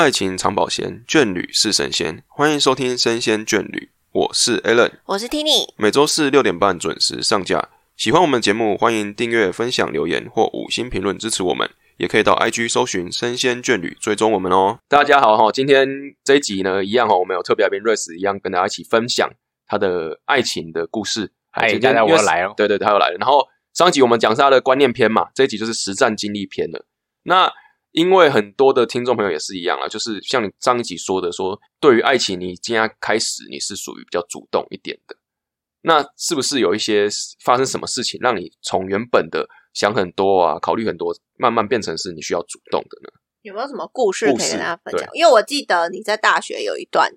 爱情长保鲜，眷侣是神仙。欢迎收听《生鲜眷侣》，我是 Alan，我是 Tini。每周四六点半准时上架。喜欢我们节目，欢迎订阅、分享、留言或五星评论支持我们。也可以到 IG 搜寻“生鲜眷侣”，追踪我们哦。大家好哈，今天这一集呢，一样哈，我们有特别来宾瑞斯一样跟大家一起分享他的爱情的故事。哎，大家我来了，对对，他又来了。然后上一集我们讲是他的观念篇嘛，这一集就是实战经历篇了。那因为很多的听众朋友也是一样啊，就是像你上一集说的，说对于爱情，你今天开始你是属于比较主动一点的。那是不是有一些发生什么事情，让你从原本的想很多啊，考虑很多，慢慢变成是你需要主动的呢？有没有什么故事可以跟大家分享？因为我记得你在大学有一段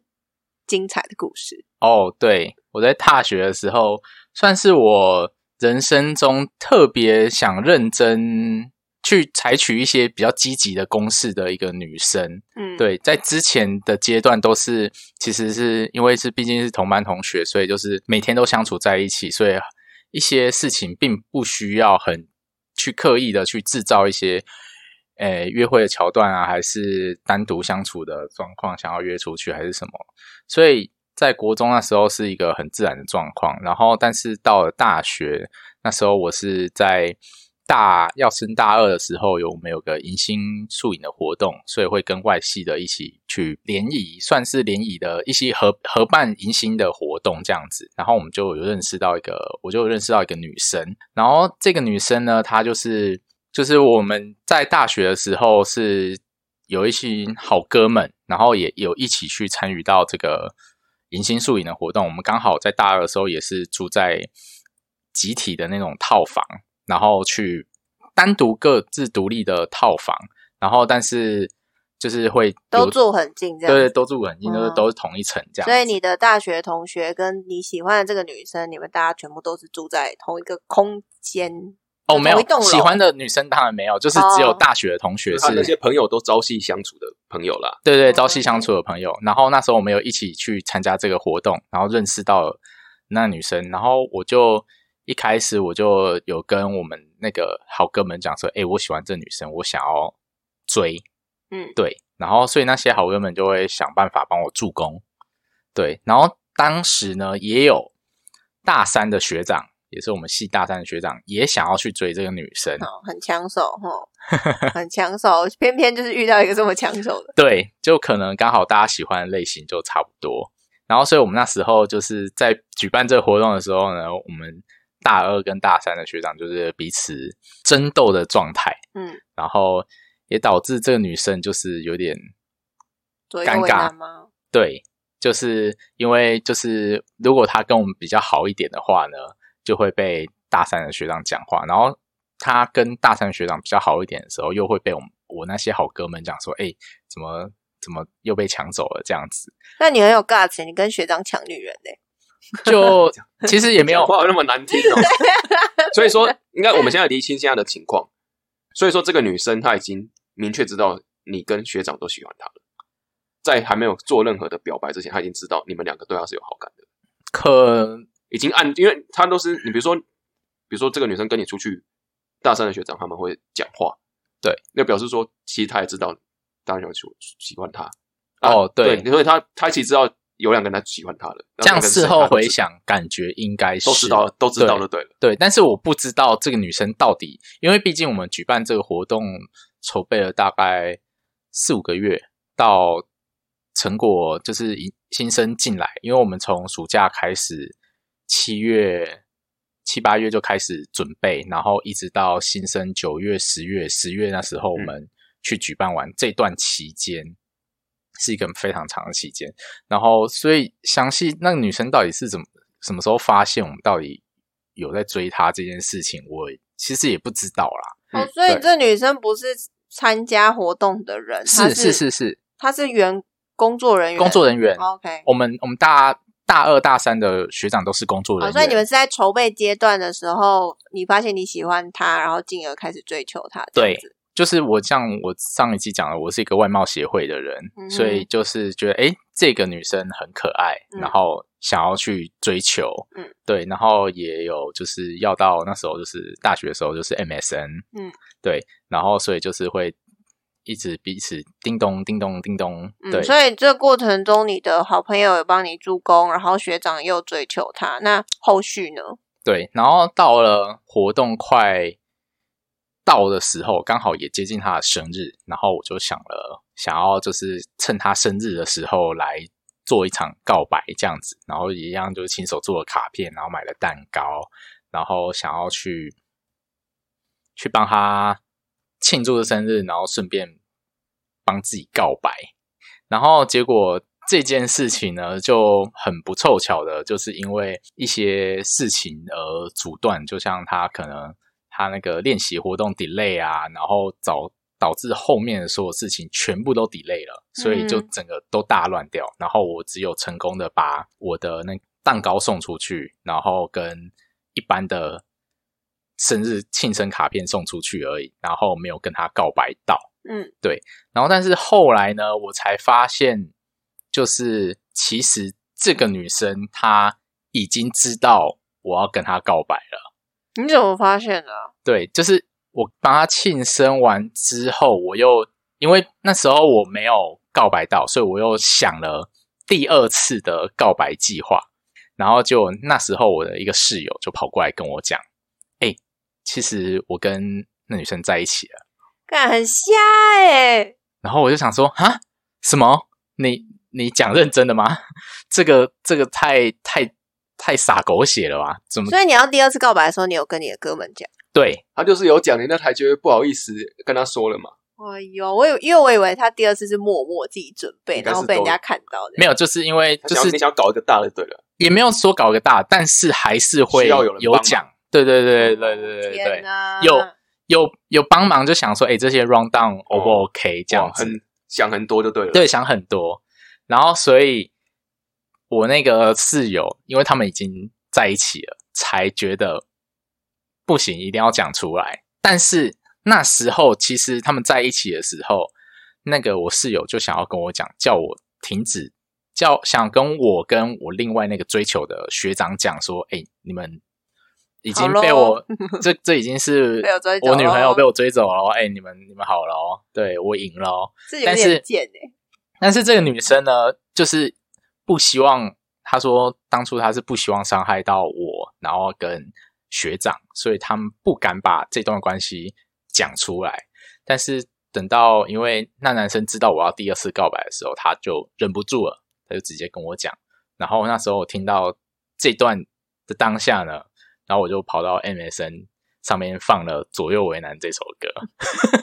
精彩的故事。哦，对，我在大学的时候，算是我人生中特别想认真。去采取一些比较积极的攻势的一个女生，嗯，对，在之前的阶段都是，其实是因为是毕竟是同班同学，所以就是每天都相处在一起，所以一些事情并不需要很去刻意的去制造一些，诶，约会的桥段啊，还是单独相处的状况，想要约出去还是什么，所以在国中那时候是一个很自然的状况，然后但是到了大学那时候，我是在。大要升大二的时候，有我们有个迎新宿营的活动，所以会跟外系的一起去联谊，算是联谊的一些合合办迎新的活动这样子。然后我们就有认识到一个，我就认识到一个女生。然后这个女生呢，她就是就是我们在大学的时候是有一群好哥们，然后也有一起去参与到这个迎新宿营的活动。我们刚好在大二的时候也是住在集体的那种套房。然后去单独各自独立的套房，然后但是就是会都住很近，这样对，都住很近，都是都是同一层这样。所以你的大学同学跟你喜欢的这个女生，你们大家全部都是住在同一个空间哦，没有喜欢的女生当然没有，就是只有大学的同学是那些朋友都朝夕相处的朋友啦。对对，朝夕相处的朋友。然后那时候我们有一起去参加这个活动，然后认识到那女生，然后我就。一开始我就有跟我们那个好哥们讲说，哎，我喜欢这女生，我想要追，嗯，对，然后所以那些好哥们就会想办法帮我助攻，对，然后当时呢也有大三的学长，也是我们系大三的学长，也想要去追这个女生，哦很抢手哈，很抢手，偏偏就是遇到一个这么抢手的，对，就可能刚好大家喜欢的类型就差不多，然后所以我们那时候就是在举办这个活动的时候呢，我们。大二跟大三的学长就是彼此争斗的状态，嗯，然后也导致这个女生就是有点尴尬吗？对，就是因为就是如果她跟我们比较好一点的话呢，就会被大三的学长讲话，然后她跟大三学长比较好一点的时候，又会被我们我那些好哥们讲说，哎，怎么怎么又被抢走了这样子？那你很有 guts，你跟学长抢女人呢？就其实也没有话那么难听哦，所以说应该我们现在厘清现在的情况。所以说这个女生她已经明确知道你跟学长都喜欢她了，在还没有做任何的表白之前，她已经知道你们两个对她是有好感的。可已经按，因为她都是你比如说，比如说这个女生跟你出去，大三的学长他们会讲话，对，那表示说其实她也知道大学喜喜欢她。哦，对，所以她她其实知道。有两个人喜欢他的，这样事后回想，感觉应该是都知道，都知道了，对了，对。但是我不知道这个女生到底，因为毕竟我们举办这个活动筹备了大概四五个月，到成果就是新生进来，因为我们从暑假开始，七月七八月就开始准备，然后一直到新生九月、十月、十月那时候，我们去举办完这段期间。是一个非常长的期间，然后所以详细那个女生到底是怎么什么时候发现我们到底有在追她这件事情，我其实也不知道啦。哦，所以这女生不是参加活动的人，是是是是，她是原工作人员，工作人员。OK，我们我们大大二大三的学长都是工作人员，所以你们是在筹备阶段的时候，你发现你喜欢她，然后进而开始追求她，对。就是我像我上一期讲的，我是一个外貌协会的人，所以就是觉得哎，这个女生很可爱，然后想要去追求，嗯，对，然后也有就是要到那时候就是大学的时候就是 MSN，嗯，对，然后所以就是会一直彼此叮咚叮咚叮咚，对，嗯，所以这个过程中，你的好朋友有帮你助攻，然后学长又追求他，那后续呢？对，然后到了活动快到的时候，刚好也接近他的生日，然后我就想了，想要就是趁他生日的时候来做一场告白这样子，然后一样就是亲手做了卡片，然后买了蛋糕，然后想要去去帮他庆祝的生日，然后顺便帮自己告白，然后结果。这件事情呢，就很不凑巧的，就是因为一些事情而阻断。就像他可能他那个练习活动 delay 啊，然后导导致后面的所有事情全部都 delay 了，所以就整个都大乱掉。然后我只有成功的把我的那蛋糕送出去，然后跟一般的生日庆生卡片送出去而已，然后没有跟他告白到。嗯，对。然后但是后来呢，我才发现。就是其实这个女生她已经知道我要跟她告白了。你怎么发现的？对，就是我帮他庆生完之后，我又因为那时候我没有告白到，所以我又想了第二次的告白计划。然后就那时候我的一个室友就跑过来跟我讲：“哎，其实我跟那女生在一起了。”干很瞎哎。然后我就想说：“啊，什么？你？”你讲认真的吗？这个这个太太太傻狗血了吧？怎么？所以你要第二次告白的时候，你有跟你的哥们讲？对他就是有讲，你那台觉得不好意思跟他说了嘛？哎呦，我有，因为我以为他第二次是默默自己准备，然后被人家看到的。没有，就是因为就是你想搞一个大的，对了，也没有说搞一个大，但是还是会有讲。对对对对对对对，有有有帮忙，就想说，哎，这些 round down O 不 OK？这样子想很多就对了，对，想很多。然后，所以我那个室友，因为他们已经在一起了，才觉得不行，一定要讲出来。但是那时候，其实他们在一起的时候，那个我室友就想要跟我讲，叫我停止，叫想跟我跟我另外那个追求的学长讲说：“哎，你们已经被我 这这已经是我女朋友被我追走了。哎，你们你们好了哦，对我赢了哦。但是贱哎。”但是这个女生呢，就是不希望。他说，当初他是不希望伤害到我，然后跟学长，所以他们不敢把这段关系讲出来。但是等到，因为那男生知道我要第二次告白的时候，他就忍不住了，他就直接跟我讲。然后那时候我听到这段的当下呢，然后我就跑到 MSN 上面放了《左右为难》这首歌，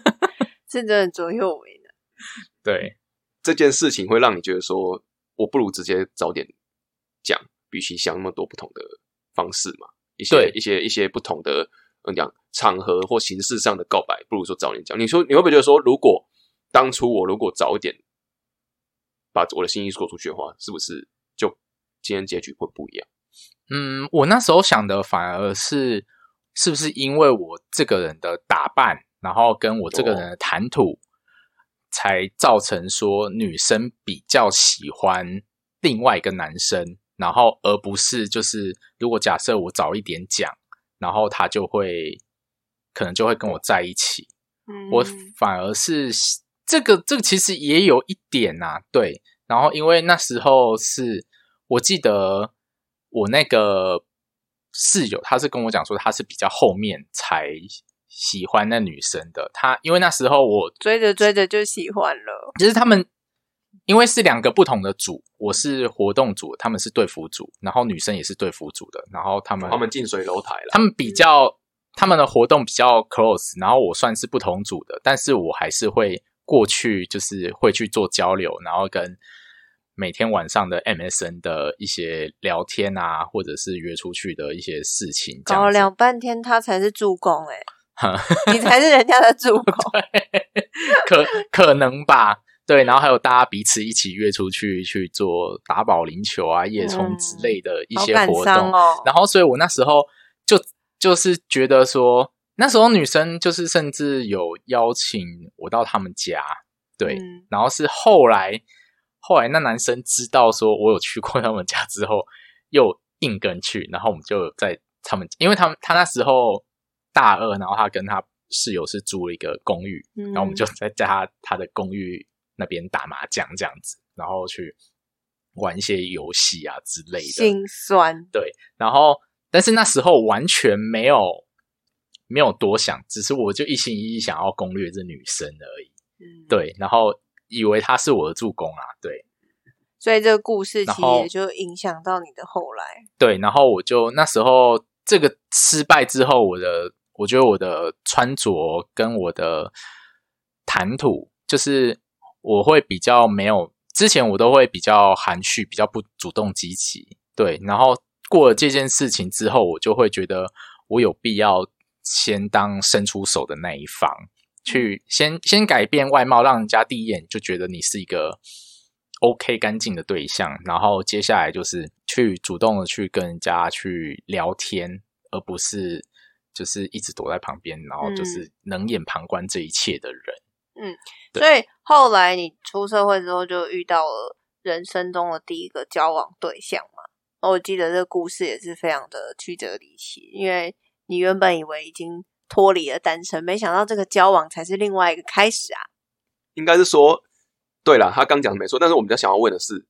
真的左右为难。对。这件事情会让你觉得说，我不如直接早点讲，比起想那么多不同的方式嘛，一些一些一些不同的嗯讲场合或形式上的告白，不如说早点讲。你说你会不会觉得说，如果当初我如果早一点把我的心意说出去的话，是不是就今天结局会不一样？嗯，我那时候想的反而是，是不是因为我这个人的打扮，然后跟我这个人的谈吐。才造成说女生比较喜欢另外一个男生，然后而不是就是如果假设我早一点讲，然后他就会可能就会跟我在一起。我反而是这个这个其实也有一点呐，对。然后因为那时候是我记得我那个室友，他是跟我讲说他是比较后面才。喜欢那女生的他，因为那时候我追着追着就喜欢了。其实他们因为是两个不同的组，我是活动组，他们是队服组，然后女生也是队服组的，然后他们他们近水楼台了。他们比较他们的活动比较 close，然后我算是不同组的，但是我还是会过去，就是会去做交流，然后跟每天晚上的 MSN 的一些聊天啊，或者是约出去的一些事情，搞了两半天他才是助攻哎。你才是人家的助攻，可可能吧？对，然后还有大家彼此一起约出去去做打保龄球啊、夜冲之类的一些活动哦。然后，所以我那时候就就是觉得说，那时候女生就是甚至有邀请我到他们家，对。然后是后来，后来那男生知道说我有去过 他们家之后，又硬跟去，然后我们就在他们，因为他们他那时候。大二，然后他跟他室友是租了一个公寓，嗯。然后我们就在在他他的公寓那边打麻将这样子，然后去玩一些游戏啊之类的。心酸，对，然后但是那时候完全没有没有多想，只是我就一心一意想要攻略这女生而已。嗯，，对，然后以为她是我的助攻啊，对。所以这个故事其实也就影响到你的后来，对，然后我就那时候这个失败之后，我的我觉得我的穿着跟我的谈吐，就是我会比较没有之前我都会比较含蓄，比较不主动积极，对，然后过了这件事情之后，我就会觉得我有必要先当伸出手的那一方，去先先改变外貌，让人家第一眼就觉得你是一个 OK 干净的对象，然后接下来就是去主动的去跟人家去聊天，而不是就是一直躲在旁边，然后就是冷眼旁观这一切的人。嗯所以后来你出社会之后就遇到了人生中的第一个交往对象嘛。我记得这个故事也是非常的曲折离奇，因为你原本以为已经脱离了单身，没想到这个交往才是另外一个开始啊。应该是说，对了，他刚讲的没错，但是我们比较想要问的是，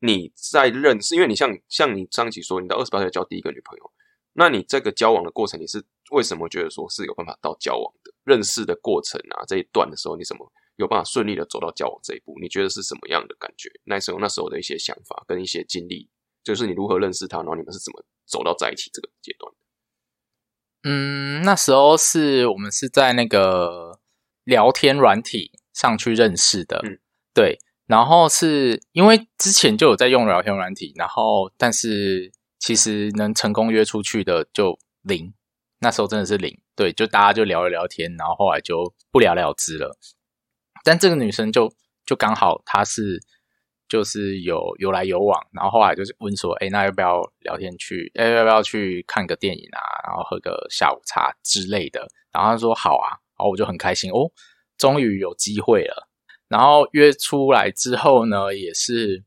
你在认识，因为你像像你上集说，你到二十八岁交第一个女朋友，那你这个交往的过程，你是为什么觉得说是有办法到交往的认识的过程啊？这一段的时候，你怎么有办法顺利的走到交往这一步？你觉得是什么样的感觉？那时候那时候的一些想法跟一些经历，就是你如何认识他，然后你们是怎么走到在一起这个阶段？嗯，那时候是我们是在那个聊天软体上去认识的，嗯对。然后是因为之前就有在用聊天软体，然后但是其实能成功约出去的就零，那时候真的是零，对，就大家就聊一聊天，然后后来就不了了之了。但这个女生就就刚好她是就是有有来有往，然后后来就是问说，哎，那要不要聊天去？哎，要不要去看个电影啊？然后喝个下午茶之类的。然后她说好啊，然后我就很开心哦，终于有机会了。然后约出来之后呢，也是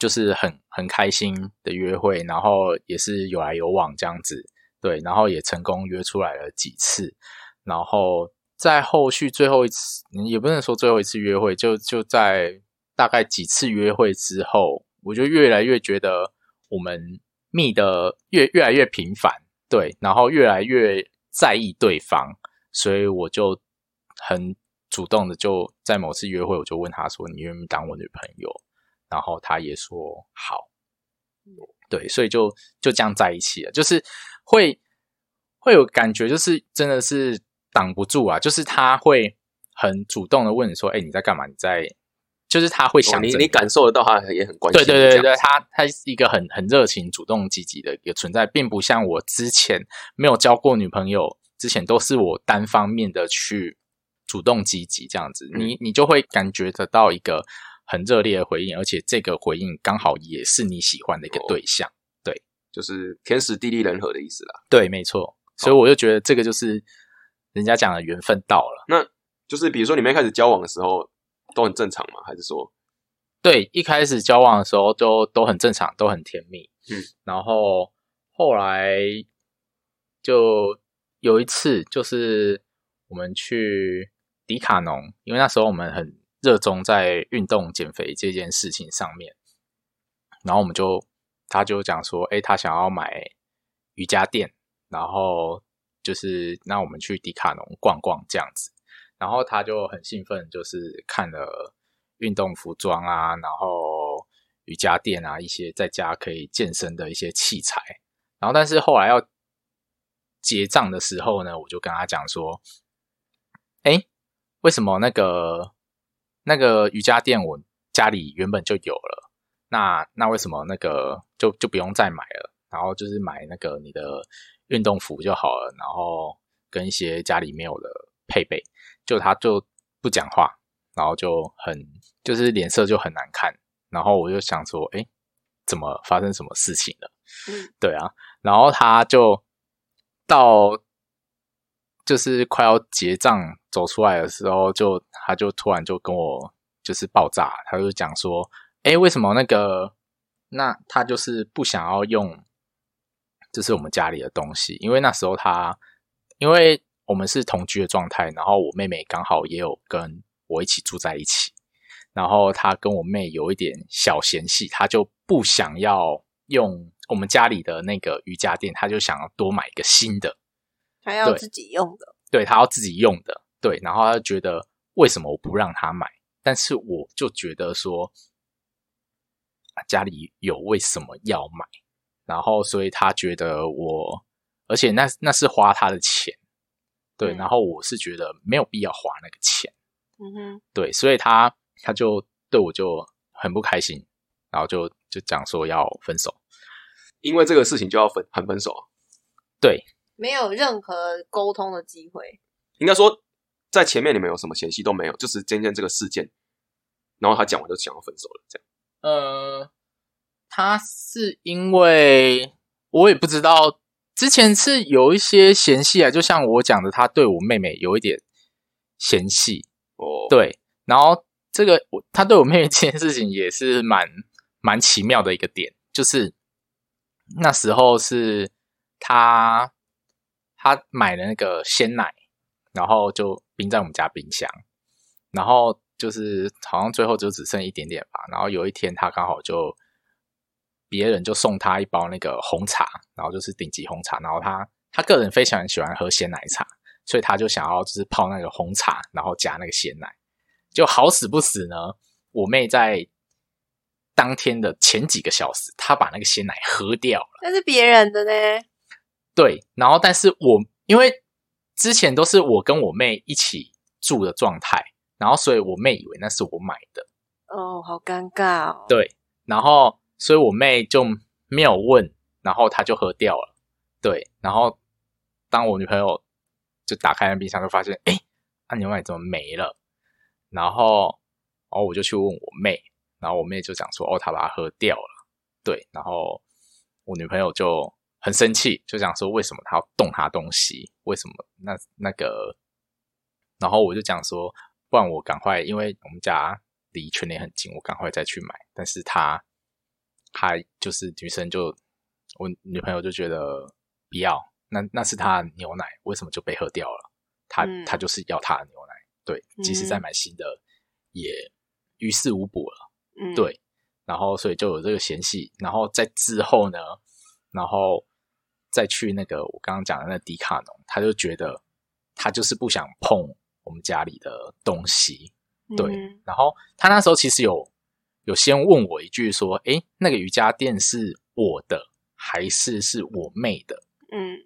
就是很很开心的约会，然后也是有来有往这样子，对，然后也成功约出来了几次，然后在后续最后一次，也不能说最后一次约会，就就在大概几次约会之后，我就越来越觉得我们密的越越来越频繁，对，然后越来越在意对方，所以我就很主动的就在某次约会，我就问他说：“你愿不愿意当我女朋友？”然后他也说好，对，所以就就这样在一起了，就是会会有感觉，就是真的是挡不住啊，就是他会很主动的问你说：“哎，你在干嘛？你在？”就是他会哦想着你你感受得到他也很关心对对对对，他他是一个很很热情、主动、积极的一个存在，并不像我之前没有交过女朋友之前，都是我单方面的去主动积极这样子，嗯你你就会感觉得到一个很热烈的回应，而且这个回应刚好也是你喜欢的一个哦对象。就是天时地利人和的意思啦。对，没错，所以我就觉得这个就是人家讲的缘分到了。那就是比如说你们一开始交往的时候都很正常吗？还是说对，一开始交往的时候都都很正常，都很甜蜜。嗯，然后后来就有一次，就是我们去迪卡侬，因为那时候我们很热衷在运动减肥这件事情上面，然后我们就他就讲说，哎，他想要买瑜伽垫，然后就是那我们去迪卡侬逛逛这样子。然后他就很兴奋，就是看了运动服装啊，然后瑜伽垫啊，一些在家可以健身的一些器材。然后，但是后来要结账的时候呢，我就跟他讲说：“哎，为什么那个那个瑜伽垫我家里原本就有了？那那为什么那个就就不用再买了？然后就是买那个你的运动服就好了，然后跟一些家里没有的配备。”就他就不讲话，然后就很就是脸色就很难看，然后我就想说，哎，怎么发生什么事情了？嗯，对啊，然后他就到就是快要结账走出来的时候，就他就突然就跟我就是爆炸，他就讲说，哎，为什么那个那他就是不想要用，就是我们家里的东西，因为那时候他因为。我们是同居的状态，然后我妹妹刚好也有跟我一起住在一起，然后她跟我妹有一点小嫌隙，她就不想要用我们家里的那个瑜伽垫，她就想要多买一个新的，还要自己用的，对他要自己用的，对，然后他就觉得为什么我不让他买？但是我就觉得说，家里有为什么要买？然后所以他觉得我，而且那那是花他的钱，对，嗯然后我是觉得没有必要花那个钱。嗯哼，对，所以他他就对我就很不开心，然后就就讲说要分手。因为这个事情就要分很分手啊。对，没有任何沟通的机会。应该说，在前面你们有什么嫌隙都没有，就是今天这个事件，然后他讲完就想要分手了，这样。呃，他是因为我也不知道，之前是有一些嫌隙啊，就像我讲的，他对我妹妹有一点嫌隙，哦，，对，然后这个我他对我妹妹这件事情也是蛮蛮奇妙的一个点，就是那时候是他他买了那个鲜奶，然后就冰在我们家冰箱，然后就是好像最后就只剩一点点吧，然后有一天他刚好就别人就送他一包那个红茶，然后就是顶级红茶，然后他他个人非常喜欢喝鲜奶茶，所以他就想要就是泡那个红茶，然后加那个鲜奶。就好死不死呢，我妹在当天的前几个小时，她把那个鲜奶喝掉了。那是别人的呢。对，然后但是我因为之前都是我跟我妹一起住的状态，然后所以我妹以为那是我买的，哦，好尴尬哦。对，然后所以我妹就没有问，然后她就喝掉了，对，然后当我女朋友就打开那冰箱，就发现，哎，那牛奶怎么没了？然后，然后我就去问我妹，然后我妹就讲说，哦，她把它喝掉了，对，然后我女朋友就很生气，就讲说，为什么他要动他东西？为什么那那个？然后我就讲说，不然我赶快，因为我们家离全联很近，我赶快再去买。但是他他就是女生就，我女朋友就觉得不要，那那是他的牛奶，为什么就被喝掉了？他嗯她就是要他的牛奶，对，即使再嗯买新的，也于事无补了。嗯，对，然后所以就有这个嫌隙，然后在之后呢，然后再去那个我刚刚讲的那迪卡侬，他就觉得他就是不想碰我们家里的东西，对。嗯然后他那时候其实有有先问我一句说，诶，那个瑜伽垫是我的还是是我妹的？嗯。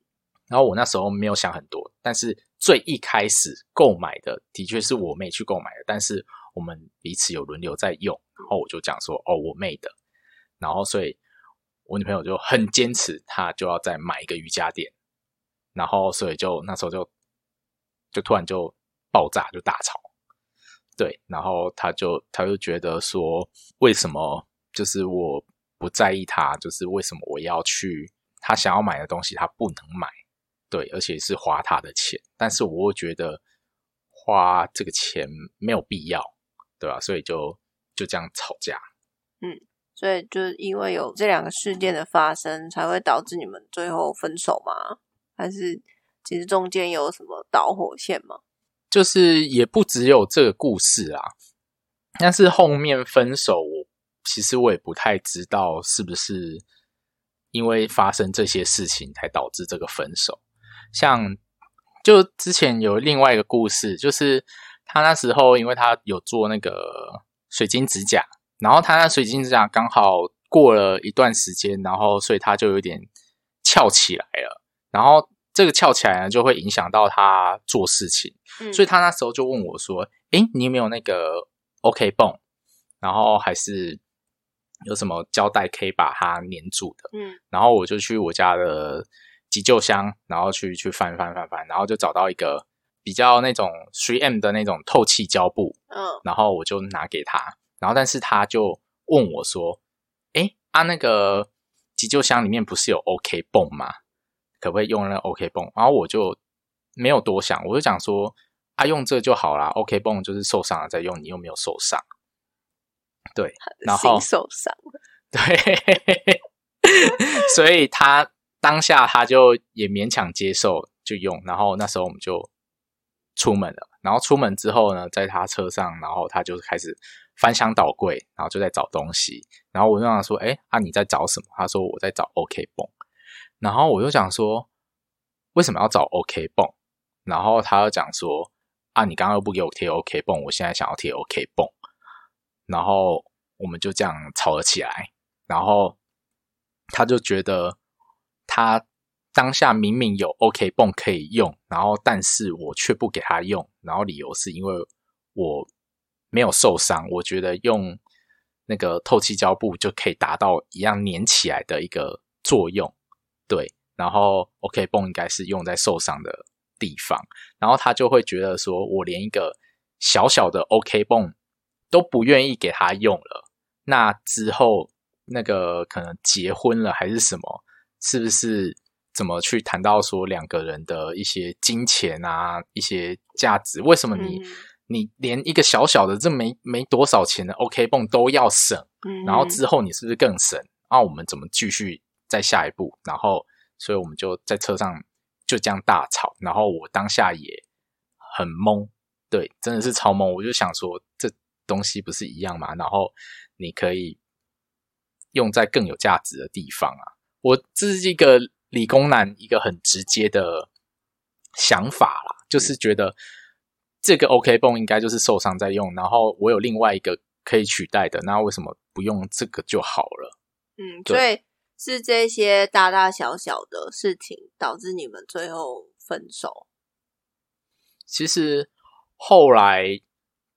然后我那时候没有想很多，但是最一开始购买的的确是我妹去购买的，但是我们彼此有轮流在用，然后我就讲说哦我妹的，然后所以我女朋友就很坚持，她就要再买一个瑜伽垫，然后所以就那时候就就突然就爆炸就大吵，对，然后她就她就觉得说为什么就是我不在意她，就是为什么我要去她想要买的东西她不能买。对，而且是花他的钱，但是我会觉得花这个钱没有必要，对吧？所以就就这样吵架。嗯所以就是因为有这两个事件的发生，才会导致你们最后分手吗？还是其实中间有什么导火线吗？就是也不只有这个故事啊，但是后面分手，我其实我也不太知道是不是因为发生这些事情才导致这个分手。像就之前有另外一个故事，就是他那时候因为他有做那个水晶指甲，然后他那水晶指甲刚好过了一段时间，然后所以他就有点翘起来了，然后这个翘起来呢，就会影响到他做事情。嗯，所以他那时候就问我说：“诶，你有没有那个 OK 泵？然后还是有什么胶带可以把它粘住的？”嗯然后我就去我家的急救箱，然后去去翻翻翻翻，然后就找到一个比较那种 3M 的那种透气胶布，嗯然后我就拿给他，然后但是他就问我说：“哎，啊那个急救箱里面不是有 OK 泵吗？可不可以用那个 OK 泵？”然后我就没有多想，我就讲说：“啊，用这就好啦 OK 泵就是受伤了再用，你又没有受伤。”对，然后心受伤了，对，所以他当下他就也勉强接受就用，然后那时候我们就出门了。然后出门之后呢，在他车上，然后他就开始翻箱倒柜，然后就在找东西。然后我就想说：“哎，啊，你在找什么？”他说：“我在找 OK 泵。”然后我就想说：“为什么要找 OK 泵？”然后他又讲说：“啊，你刚刚又不给我贴 OK 泵，我现在想要贴 OK 泵。”然后我们就这样吵了起来。然后他就觉得他。当下明明有 OK 泵可以用，然后但是我却不给他用，然后理由是因为我没有受伤，我觉得用那个透气胶布就可以达到一样粘起来的一个作用，对，然后 OK 泵应该是用在受伤的地方，然后他就会觉得说我连一个小小的 OK 泵都不愿意给他用了，那之后那个可能结婚了还是什么，是不是？怎么去谈到说两个人的一些金钱啊，一些价值？为什么你你连一个小小的这没没多少钱的 OK 泵都要省？然后之后你是不是更省？那我们怎么继续再下一步？然后，所以我们就在车上就这样大吵。然后我当下也很懵，对，真的是超懵。我就想说，这东西不是一样吗？然后你可以用在更有价值的地方啊！我这是一个。理工男一个很直接的想法啦，就是觉得这个 OK 泵应该就是受伤在用，然后我有另外一个可以取代的，那为什么不用这个就好了？嗯，所以是这些大大小小的事情导致你们最后分手。其实后来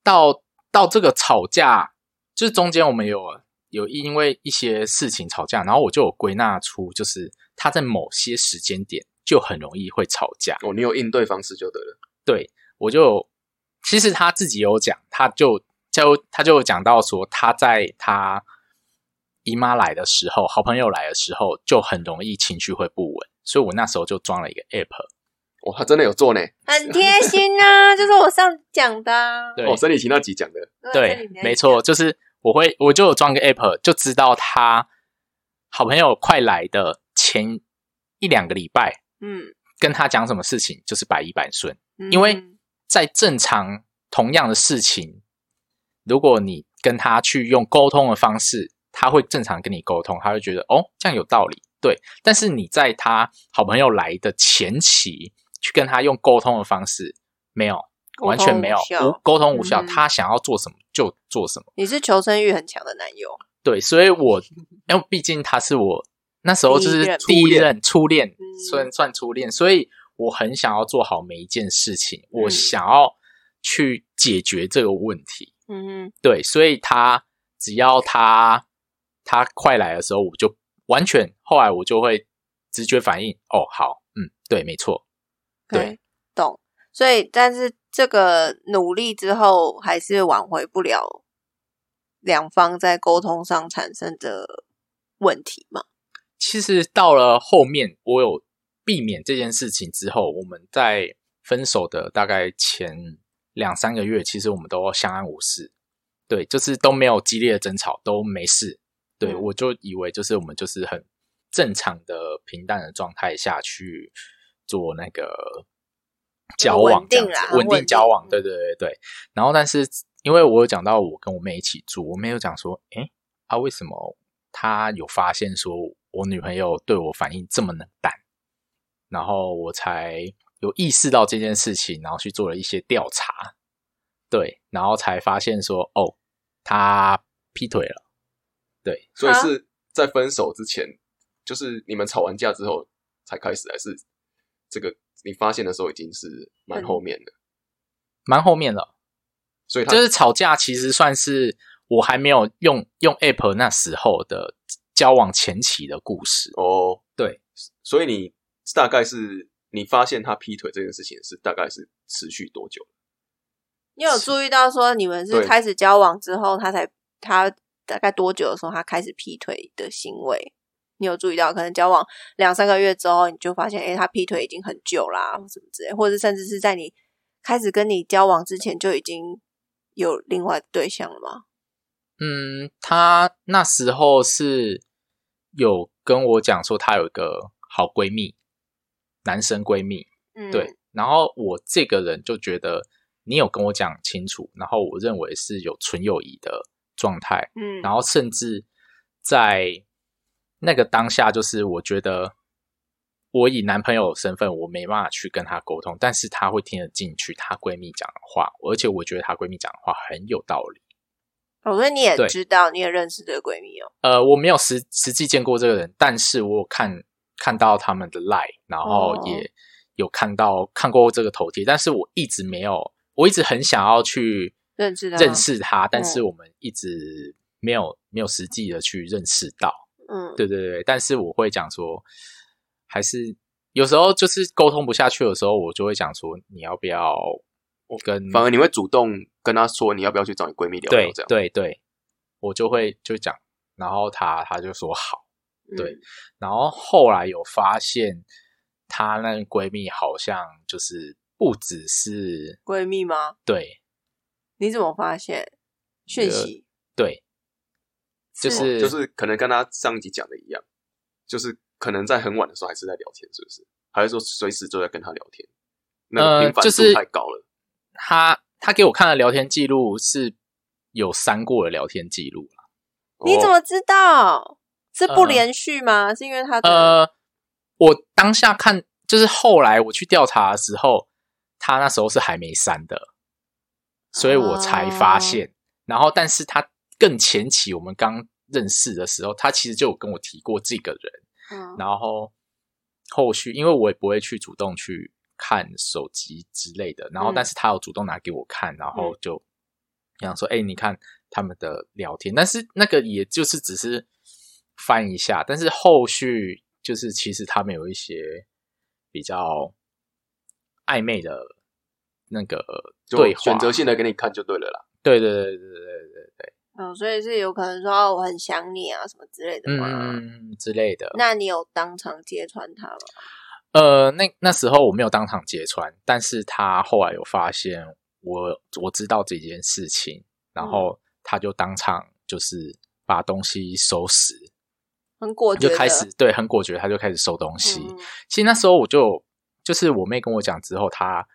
到到这个吵架，就是中间我们有有因为一些事情吵架，然后我就有归纳出就是。他在某些时间点就很容易会吵架哦，你有应对方式就对了。对我就其实他自己有讲，他就就他就讲到说，他在他姨妈来的时候，好朋友来的时候，就很容易情绪会不稳，所以我那时候就装了一个 app。哇，他真的有做呢，很贴心啊，就是我上讲的，对，生理期那集讲的，对，没错，就是我会我就有装个 app，就知道他好朋友快来的。前一两个礼拜，嗯，跟他讲什么事情就是百依百顺，因为在正常同样的事情，如果你跟他去用沟通的方式，他会正常跟你沟通，他会觉得哦这样有道理，对。但是你在他好朋友来的前期去跟他用沟通的方式，没有，完全没有，无沟通无效。他想要做什么就做什么。你是求生欲很强的男友，对，所以我因为毕竟他是我。那时候就是第一任初恋，算算初恋，所以我很想要做好每一件事情，我想要去解决这个问题。嗯，对，所以他只要他他快来的时候，我就完全后来我就会直觉反应，哦，好，嗯，对，没错，对，懂。所以，但是这个努力之后，还是挽回不了两方在沟通上产生的问题嘛？其实到了后面，我有避免这件事情之后，我们在分手的大概前两三个月，其实我们都相安无事，对，就是都没有激烈的争吵，都没事。对我就以为就是我们就是很正常的平淡的状态下去做那个交往，这样子稳定交往，对对对对。然后，但是因为我有讲到我跟我妹一起住，我妹有讲说，哎，啊，为什么她有发现说？我女朋友对我反应这么冷淡，然后我才有意识到这件事情，然后去做了一些调查，对，然后才发现说，哦，他劈腿了，对，所以是在分手之前，就是你们吵完架之后才开始，还是这个你发现的时候已经是蛮后面的，蛮后面了，所以就是吵架其实算是我还没有用用 app 那时候的。交往前期的故事哦，对，所以你大概是你发现他劈腿这件事情是大概是持续多久？你有注意到说你们是开始交往之后，他才他大概多久的时候他开始劈腿的行为？你有注意到？可能交往两三个月之后，你就发现，哎，他劈腿已经很久啦，或什么之类，或者甚至是在你开始跟你交往之前就已经有另外的对象了吗？嗯，他那时候是。有跟我讲说，她有一个好闺蜜，男生闺蜜，对，然后我这个人就觉得你有跟我讲清楚，然后我认为是有纯友谊的状态，嗯，然后甚至在那个当下，就是我觉得我以男朋友身份，我没办法去跟她沟通，但是她会听得进去她闺蜜讲的话，而且我觉得她闺蜜讲的话很有道理。哦，所以你也知道，你也认识这个闺蜜哦。呃，我没有实实际见过这个人，但是我有看看到他们的 line，然后哦也有看到看过这个头贴，但是我一直没有，我一直很想要去认识他认识他，但是嗯我们一直没有没有实际的去认识到。嗯，对对对，但是我会讲说，还是有时候就是沟通不下去的时候，我就会讲说，你要不要我跟反而你会主动跟他说你要不要去找你闺蜜聊聊这样。对对，我就会就讲，然后他他就说好。对嗯，然后后来有发现，她那个闺蜜好像就是不只是闺蜜吗？对你怎么发现讯息？对，就是就是可能跟她上一集讲的一样，就是可能在很晚的时候还是在聊天，是不是？还是说随时都在跟她聊天？那频繁度就是太高了。她她给我看的聊天记录是有删过的聊天记录你怎么知道？是不呃连续吗？是因为他的呃，我当下看，就是后来我去调查的时候，他那时候是还没删的，所以我才发现。然后，但是他更前期我们刚认识的时候，他其实就有跟我提过这个人。嗯然后后续，因为我也不会去主动去看手机之类的，然后嗯但是他有主动拿给我看，然后就想说，哎、你看他们的聊天，但是那个也就是只是翻一下，但是后续就是其实他们有一些比较暧昧的那个就对话，选择性的给你看就对了啦。对对对对对对对哦，所以是有可能说哦我很想你啊什么之类的，吗？嗯之类的。那你有当场揭穿他吗？呃，那那时候我没有当场揭穿，但是他后来有发现我我知道这件事情，然嗯后他就当场就是把东西收拾，很果决，就开始对很果决，他就开始收东西。嗯。其实那时候我就就是我妹跟我讲之后，她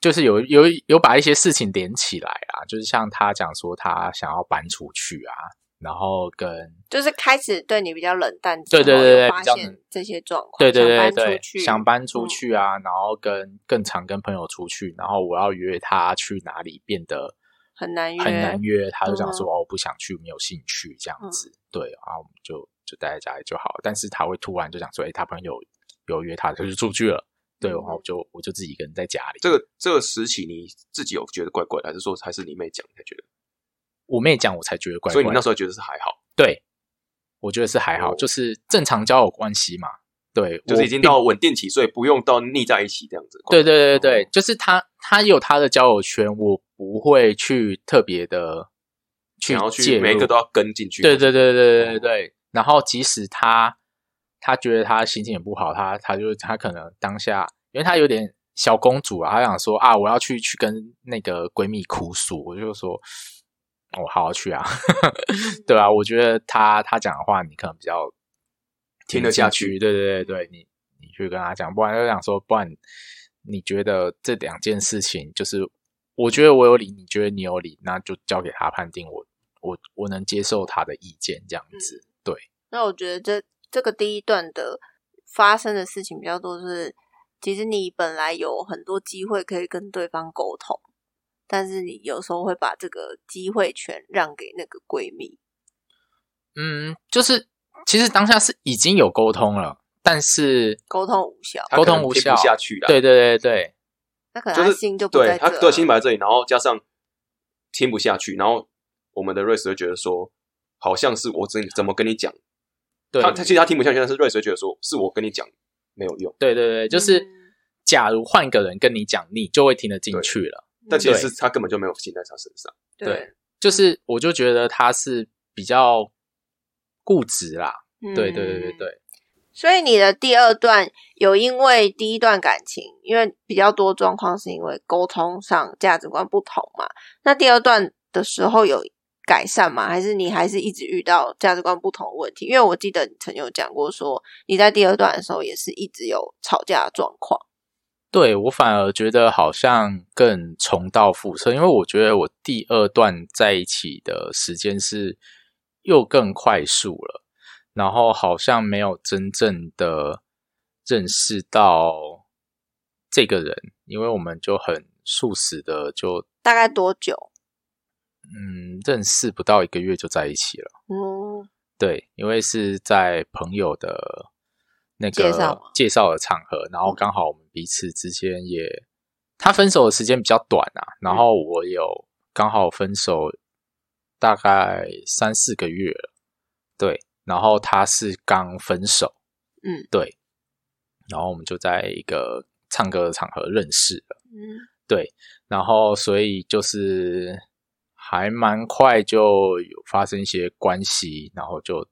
就是有有有把一些事情连起来啊，就是像她讲说她想要搬出去啊，然后跟就是开始对你比较冷淡，对对对发现这些状况，对对对对，想搬出嗯。去啊，然后跟更常跟朋友出去，然后我要约他去哪里变得很难约，很难约，他就讲说、嗯哦我不想去，没有兴趣这样子，对，然后我们就就待在家里就好。但是他会突然就想说，哎，他朋友有约他，他就出去了，对，嗯然后我就我就自己一个人在家里。这个这个时期你自己有觉得怪怪的，还是说还是你妹讲才觉得？我妹讲，我才觉得怪怪。所以你那时候觉得是还好，对，我觉得是还好，哦就是正常交友关系嘛。对，就是已经到稳定期，所以不用到腻在一起这样子。对对对对，哦就是他他有他的交友圈，我不会去特别的去介入，去每一个都要跟进去。对对对对对对。然后即使他他觉得他心情也不好，他他就他可能当下，因为他有点小公主啊，她想说啊，我要去去跟那个闺蜜哭诉，我就说。我、好好去啊，对啊，我觉得他他讲的话，你可能比较听得下去对对对对，你你去跟他讲，不然就想说，不然你觉得这两件事情，就是我觉得我有理，你觉得你有理，那就交给他判定我，我我能接受他的意见，这样子。对，那我觉得这这个第一段的发生的事情比较多是，其实你本来有很多机会可以跟对方沟通，但是你有时候会把这个机会权让给那个闺蜜。嗯，就是其实当下是已经有沟通了，但是沟通无效，沟通无效听不下去了。对对对对，那可能他就是心就不对在这啊他对心摆在这里，然后加上听不下去，然后我们的瑞斯就觉得说，好像是我怎怎么跟你讲，对。他他其实他听不下去，但是瑞斯会觉得说是我跟你讲没有用，对对对，就是嗯。假如换一个人跟你讲，你就会听得进去了。但其实他根本就没有心在他身上。对。就是我就觉得他是比较固执啦。嗯。对对对对对，所以你的第二段有因为第一段感情，因为比较多状况是因为沟通上价值观不同嘛。那第二段的时候有改善吗？还是你还是一直遇到价值观不同的问题？因为我记得你曾有讲过说，你在第二段的时候也是一直有吵架的状况。对我反而觉得好像更重蹈覆辙，因为我觉得我第二段在一起的时间是又更快速了，然后好像没有真正的认识到这个人，因为我们就很速食的就大概多久？嗯，认识不到一个月就在一起了。嗯，对，因为是在朋友的那个介绍的场合，然后刚好我们彼此之间也，他分手的时间比较短啊，然后我有刚好分手大概三四个月了，对，然后他是刚分手，嗯。对，然后我们就在一个唱歌的场合认识了。嗯，对，然后所以就是还蛮快就有发生一些关系，然后就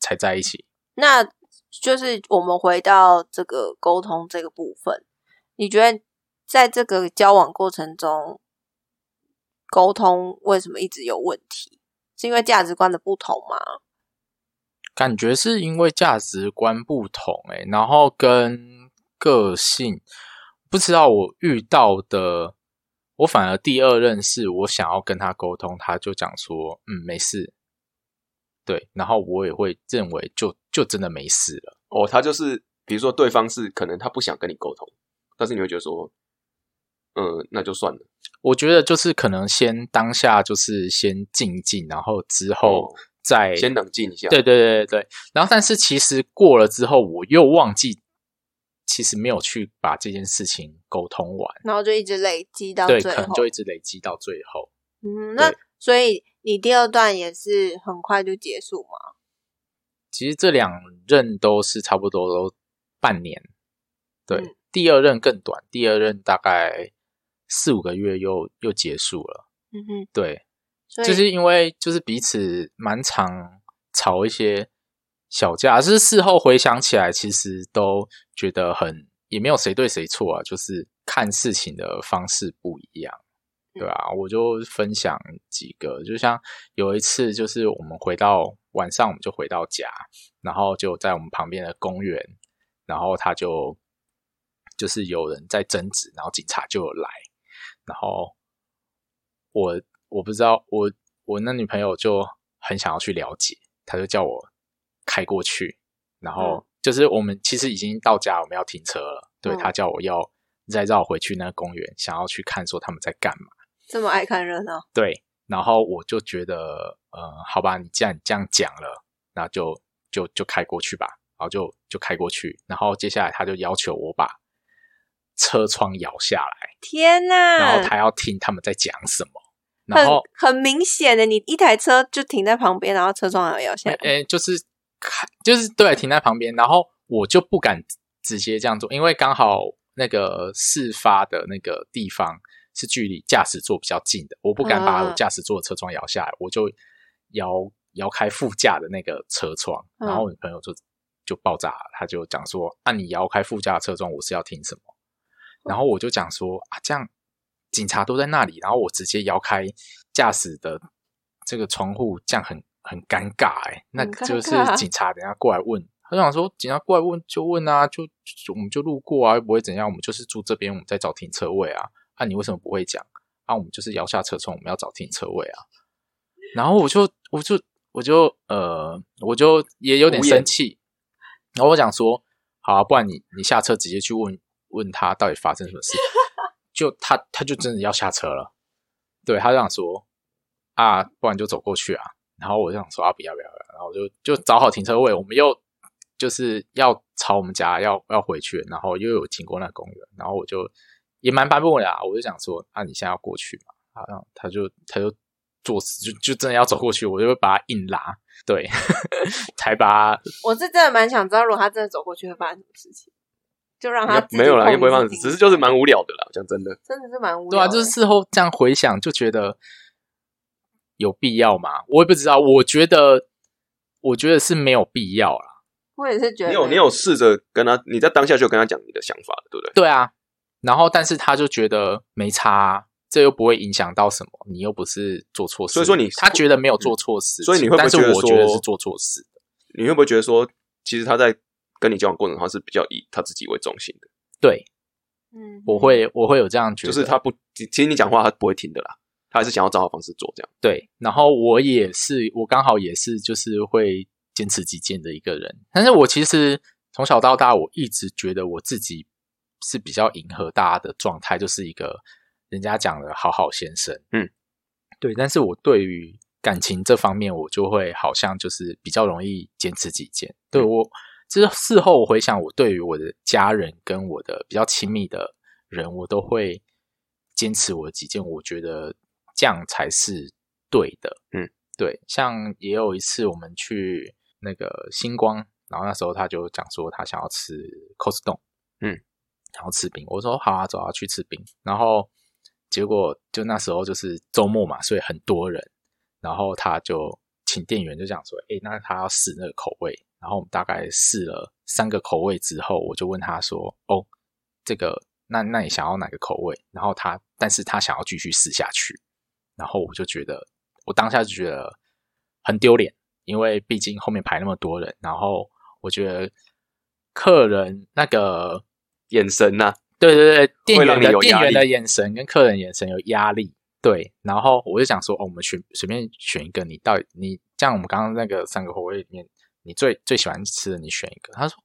才在一起。那就是我们回到这个沟通这个部分，你觉得在这个交往过程中，沟通为什么一直有问题？是因为价值观的不同吗？感觉是因为价值观不同、欸，然后跟个性，不知道我遇到的，我反而第二任是我想要跟他沟通，他就讲说，嗯，没事，对，然后我也会认为就就真的没事了。哦，他就是比如说对方是可能他不想跟你沟通，但是你会觉得说，嗯，那就算了。我觉得就是可能先当下就是先静一静，然后之后哦再、先冷静一下。对对对对对，然后但是其实过了之后，我又忘记，其实没有去把这件事情沟通完，然后就一直累积到对，最后，可能就一直累积到最后。嗯，那所以你第二段也是很快就结束吗？其实这两任都是差不多都半年，对，嗯第二任更短，第二任大概四五个月又又结束了，嗯哼，对，就是因为就是彼此蛮常吵一些小架，就是事后回想起来，其实都觉得很也没有谁对谁错啊，就是看事情的方式不一样，对啊，我就分享几个，就像有一次就是我们回到晚上，我们就回到家，然后就在我们旁边的公园，然后他就就是有人在争执，然后警察就有来，然后我我不知道，我我那女朋友就很想要去了解，她就叫我开过去，然后就是我们其实已经到家，我们要停车了，对嗯她叫我要再绕回去那个公园，想要去看说他们在干嘛。这么爱看热闹，对，然后我就觉得，呃，好吧，你既然你这样讲了，那就就就开过去吧，然后就就开过去，然后接下来他就要求我把车窗摇下来，天哪！然后他要听他们在讲什么，然后很很明显的，你一台车就停在旁边，然后车窗要摇下来。诶，就是开，就是对，停在旁边，然后我就不敢直接这样做，因为刚好那个事发的那个地方是距离驾驶座比较近的，我不敢把我嗯驾驶座的车窗摇下来，我就摇摇开副驾的那个车窗，嗯然后我女朋友就就爆炸了，他就讲说：“啊，你摇开副驾的车窗，我是要听什么？”然后我就讲说：“啊，这样警察都在那里，然后我直接摇开驾驶的这个窗户，这样很很尴尬哎、那就是警察等下过来问，他就想说警察过来问就问啊，就就我们就路过啊，又不会怎样，我们就是住这边，我们在找停车位啊，啊你为什么不会讲？啊我们就是摇下车窗，我们要找停车位啊。然后我就我就我就呃我就也有点生气，然后我讲说好啊，不然你你下车直接去问问他到底发生什么事，就他他就真的要下车了，对他就想说啊，不然就走过去啊。然后我就想说啊，不要不要，不要然后我就就找好停车位，我们又就是要朝我们家要要回去，然后又有经过那个公园，然后我就也蛮烦不了啊，我就想说啊，你现在要过去嘛？啊，然后他就他就作死，就就真的要走过去，我就会把他硬拉，对，才把他我是真的蛮想知道，如果他真的走过去会发生什么事情，就让他没有啦，应该不会放，只是就是蛮无聊的啦。讲真的，真的是蛮无聊对啊，就是事后这样回想，就觉得有必要吗？我也不知道，我觉得我觉得是没有必要啦。我也是觉得你有你有试着跟他，你在当下就跟他讲你的想法了，对不对？对啊，然后但是他就觉得没差啊、这又不会影响到什么，你又不是做错事，所以说你他觉得没有做错事情，所以你会不会觉得我觉得说是做错事的，你会不会觉得说，其实他在跟你交往过程中，他是比较以他自己为中心的？对，嗯，我会我会有这样觉得，就是他不，其其实你讲话他不会听的啦，他还是想要找好方式做这样。对，然后我也是，我刚好也是，就是会坚持己见的一个人。但是我其实从小到大，我一直觉得我自己是比较迎合大家的状态，就是一个人家讲的好好先生。嗯，对。但是我对于感情这方面，我就会好像就是比较容易坚持己见。对我，就是事后回想，我对于我的家人跟我的比较亲密的人，我都会坚持我的己见。我觉得这样才是对的。嗯，对。像也有一次我们去那个星光，然后那时候他就讲说他想要吃 cos 嗯，然后吃冰。我说好啊，走啊，去吃冰。然后结果就那时候就是周末嘛，所以很多人。然后他就请店员就讲说：“哎，那他要试那个口味。”然后我们大概试了三个口味之后，我就问他说：“哦，这个那那你想要哪个口味？”然后他，但是他想要继续试下去。然后我就觉得，我当下就觉得很丢脸，因为毕竟后面排那么多人。然后我觉得客人那个眼神呐、对对对，店员的店员的眼神跟客人眼神有压力。对，然后我就想说，哦，我们选随便选一个，你到底你像我们刚刚那个三个口味里面，你最最喜欢吃的，你选一个。他说，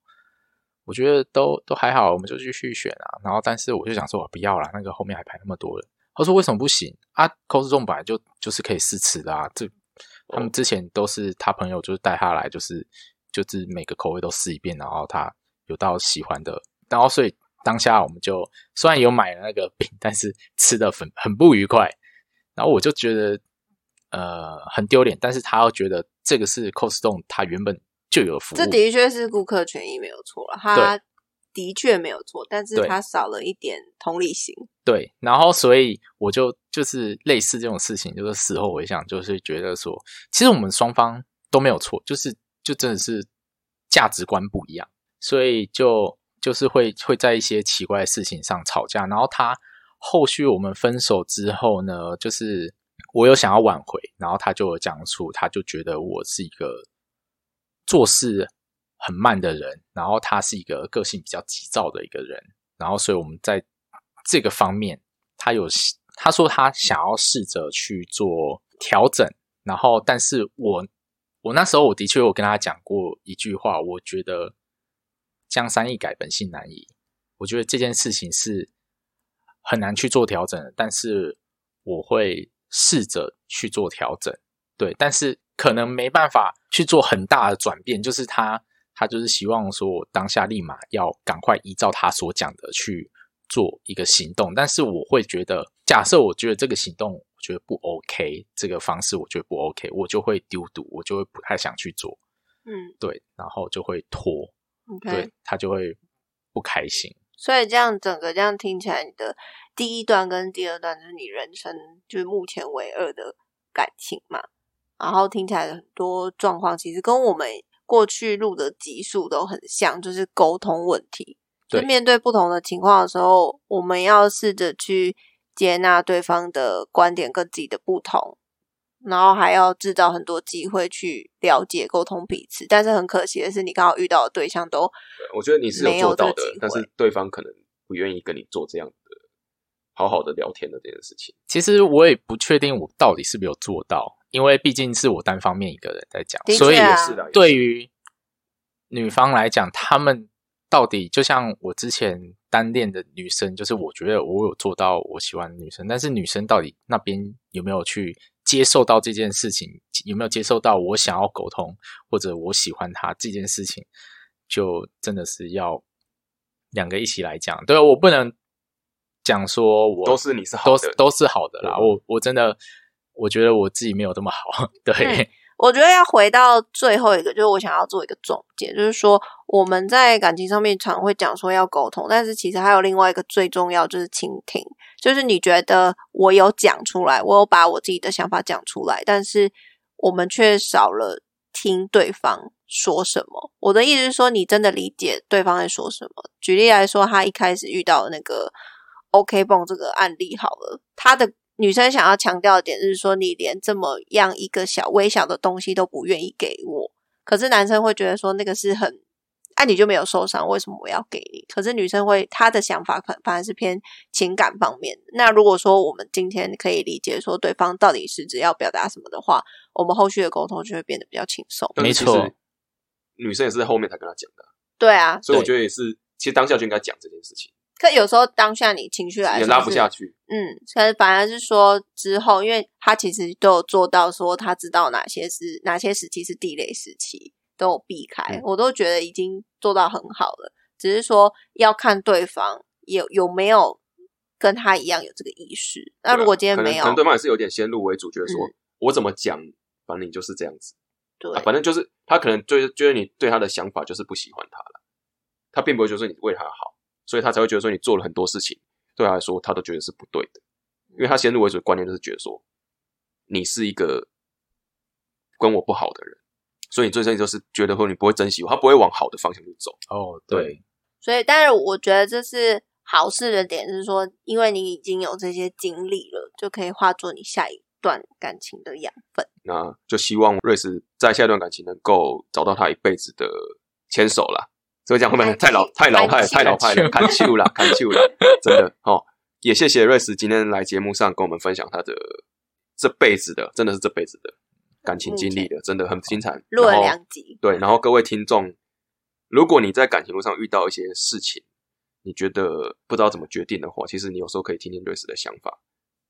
我觉得都都还好，我们就继续选啊。然后，但是我就想说，我不要了，那个后面还排那么多人。他说为什么不行啊？cos 重本来就就是可以试吃的啊。这他们之前都是他朋友就是带他来，就是就是每个口味都试一遍，然后他有到喜欢的，然后所以当下我们就虽然有买了那个饼，但是吃的很很不愉快。然后我就觉得呃很丢脸，但是他又觉得这个是 Costco 他原本就有服务，这的确是顾客权益没有错了，他的确没有错，但是他少了一点同理心。对，然后所以我就就是类似这种事情，就是事后回想，就是觉得说，其实我们双方都没有错，就是就真的是价值观不一样，所以就就是会会在一些奇怪的事情上吵架。然后他后续我们分手之后呢，就是我有想要挽回，然后他就有讲出，他就觉得我是一个做事很慢的人，然后他是一个个性比较急躁的一个人，然后所以我们在这个方面，他有他说他想要试着去做调整，然后但是我我那时候我的确有跟他讲过一句话，我觉得江山易改，本性难移。我觉得这件事情是很难去做调整，但是我会试着去做调整，对，但是可能没办法去做很大的转变，就是他他就是希望说我当下立马要赶快依照他所讲的去做一个行动，但是我会觉得，假设我觉得这个行动我觉得不 OK，这个方式我觉得不 OK，我就会丢毒，我就会不太想去做，嗯对，然后就会拖对他就会不开心。所以这样整个这样听起来，你的第一段跟第二段就是你人生就是目前为二的感情嘛。然后听起来很多状况其实跟我们过去录的集数都很像，就是沟通问题。就对面对不同的情况的时候，我们要试着去接纳对方的观点跟自己的不同，然后还要制造很多机会去了解、沟通彼此。但是很可惜的是，你刚好遇到的对象都对我觉得你是没有做到的但是对方可能不愿意跟你做这样的好好的聊天的这件事情。其实我也不确定我到底是不是有做到，因为毕竟是我单方面一个人在讲的，所以对于女方来讲，他们到底就像我之前单恋的女生，就是我觉得我有做到我喜欢的女生，但是女生到底那边有没有去接受到这件事情，有没有接受到我想要沟通或者我喜欢她这件事情，就真的是要两个一起来讲。对我不能讲说我都是你是好的，都是都是好的啦。我我真的我觉得我自己没有这么好，对。我觉得要回到最后一个，就是我想要做一个总结，就是说我们在感情上面常会讲说要沟通，但是其实还有另外一个最重要就是倾听，就是你觉得我有讲出来，我有把我自己的想法讲出来，但是我们却少了听对方说什么。我的意思是说，你真的理解对方在说什么。举例来说，他一开始遇到那个 OK 泵这个案例好了，他的女生想要强调的点是说，你连这么样一个小微小的东西都不愿意给我，可是男生会觉得说那个是很哎，你就没有受伤，为什么我要给你？可是女生会她的想法可反而是偏情感方面。那如果说我们今天可以理解说对方到底是只要表达什么的话，我们后续的沟通就会变得比较轻松。没错，女生也是在后面才跟他讲的。对啊，所以我觉得也是，其实当下就应该讲这件事情。可有时候当下你情绪来也拉不下去，嗯，可是反而是说之后，因为他其实都有做到，说他知道哪些是哪些时期是地雷时期，都有避开，我都觉得已经做到很好了。只是说要看对方有有没有跟他一样有这个意识。那如果今天没有，可能对方也是有点先入为主，觉得说我怎么讲，反正你就是这样子，对，反正就是他可能就是觉得你对他的想法就是不喜欢他了，他并不会觉得说你为他好。所以他才会觉得说你做了很多事情，对他来说他都觉得是不对的，因为他先入为主的观念就是觉得说你是一个跟我不好的人，所以你最终就是觉得说你不会珍惜我，他不会往好的方向去走。哦，对。所以，但是我觉得这是好事的点，是说因为你已经有这些经历了，就可以化作你下一段感情的养分。那就希望瑞斯在下一段感情能够找到他一辈子的牵手了。所以讲后面太老太老派太老派了，看秀了看秀了，真的哦，也谢谢瑞斯今天来节目上跟我们分享他的这辈子的，真的是这辈子的感情经历的，真的很精彩。录了两集，对，然后各位听众，如果你在感情路上遇到一些事情，你觉得不知道怎么决定的话，其实你有时候可以听听瑞斯的想法，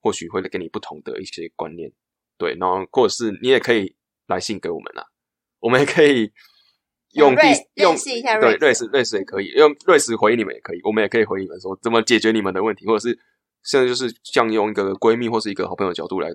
或许会给你不同的一些观念。对，然后或者是你也可以来信给我们啊，我们也可以。用第用对瑞士瑞士也可以用瑞士回你们也可以，我们也可以回你们说怎么解决你们的问题，或者是现在就是像用一个闺蜜或是一个好朋友的角度来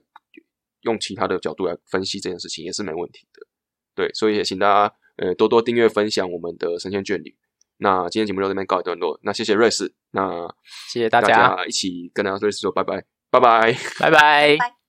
用其他的角度来分析这件事情也是没问题的。对，所以也请大家呃多多订阅分享我们的神仙眷侣。那今天节目就这边告一段落，那谢谢瑞士，那谢谢大家一起跟大家瑞士说拜拜，拜拜，拜拜。